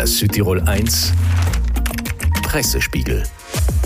Der Südtirol 1 Pressespiegel.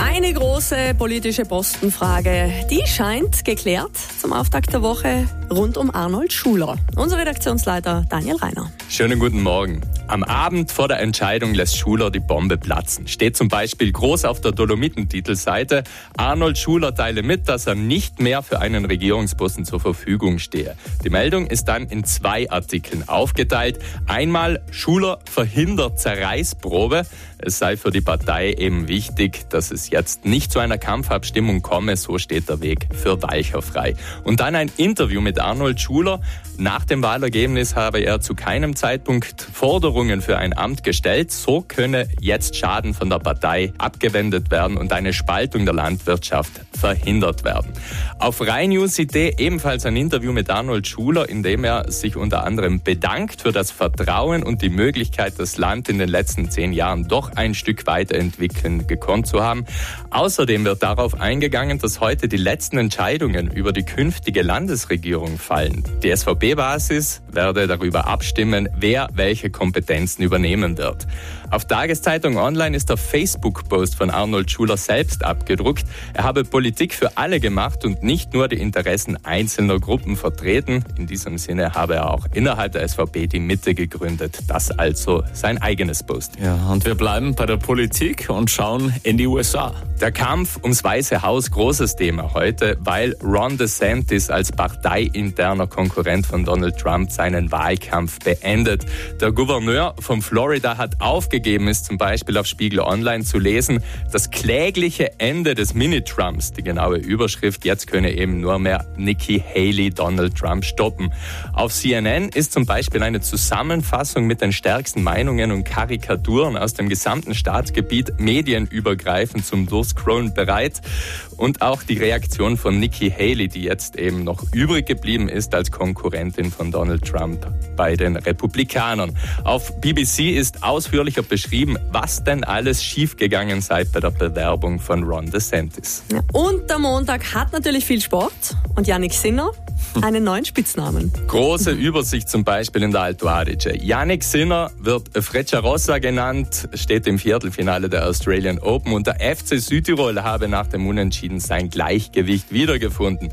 Eine große politische Postenfrage, die scheint geklärt zum Auftakt der Woche rund um Arnold Schuler. Unser Redaktionsleiter Daniel Reiner. Schönen guten Morgen. Am Abend vor der Entscheidung lässt Schuler die Bombe platzen. Steht zum Beispiel groß auf der Dolomitentitelseite. Arnold Schuler teile mit, dass er nicht mehr für einen Regierungsposten zur Verfügung stehe. Die Meldung ist dann in zwei Artikeln aufgeteilt. Einmal Schuler verhindert Zerreißprobe. Es sei für die Partei eben wichtig, dass es jetzt nicht zu einer Kampfabstimmung komme. So steht der Weg für Walcher frei. Und dann ein Interview mit Arnold Schuler. Nach dem Wahlergebnis habe er zu keinem Zeitpunkt Forderungen für ein Amt gestellt. So könne jetzt Schaden von der Partei abgewendet werden und eine Spaltung der Landwirtschaft verhindert werden. Auf Rhein-News-Idee ebenfalls ein Interview mit Arnold Schuler, in dem er sich unter anderem bedankt für das Vertrauen und die Möglichkeit, das Land in den letzten zehn Jahren doch ein Stück weiterentwickeln gekonnt zu haben. Außerdem wird darauf eingegangen, dass heute die letzten Entscheidungen über die künftige Landesregierung fallen. Die SVP ÖVP-Basis werde darüber abstimmen, wer welche Kompetenzen übernehmen wird. Auf Tageszeitung Online ist der Facebook-Post von Arnold Schuler selbst abgedruckt. Er habe Politik für alle gemacht und nicht nur die Interessen einzelner Gruppen vertreten. In diesem Sinne habe er auch innerhalb der SVP die Mitte gegründet. Das also sein eigenes Post. Ja, und wir bleiben bei der Politik und schauen in die USA. Der Kampf ums Weiße Haus, großes Thema heute, weil Ron DeSantis als parteiinterner Konkurrent von Donald Trump seinen Wahlkampf beendet. Der Gouverneur von Florida hat aufgegeben, ist zum Beispiel auf Spiegel Online zu lesen, das klägliche Ende des Mini-Trumps, die genaue Überschrift, jetzt könne eben nur mehr Nikki Haley Donald Trump stoppen. Auf CNN ist zum Beispiel eine Zusammenfassung mit den stärksten Meinungen und Karikaturen aus dem gesamten Staatsgebiet medienübergreifend zum Durchscrollen bereit. Und auch die Reaktion von Nikki Haley, die jetzt eben noch übrig geblieben ist als Konkurrentin von Donald Trump bei den Republikanern. Auf BBC ist ausführlicher beschrieben, was denn alles schiefgegangen sei bei der Bewerbung von Ron DeSantis. Und der Montag hat natürlich viel Sport und Yannick Sinner einen neuen Spitznamen. Große Übersicht zum Beispiel in der Alto Adige. Yannick Sinner wird Frecciarossa genannt, steht im Viertelfinale der Australian Open und der FC Südtirol habe nach dem Unentschieden sein Gleichgewicht wiedergefunden.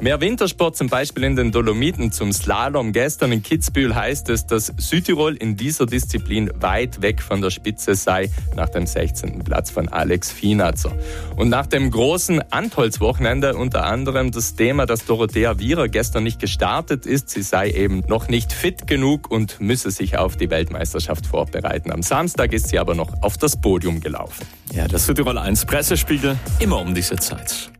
Mehr Wintersport zum Beispiel in den Dolomiten zum Slalom. Gestern in Kitzbühel heißt es, dass Südtirol in dieser Disziplin weit weg von der Spitze sei, nach dem 16. Platz von Alex Finatzer. Und nach dem großen Antholz-Wochenende unter anderem das Thema, dass Dorothea Wierer gestern nicht gestartet ist. Sie sei eben noch nicht fit genug und müsse sich auf die Weltmeisterschaft vorbereiten. Am Samstag ist sie aber noch auf das Podium gelaufen. Ja, das Südtirol 1 Pressespiegel immer um diese Zeit.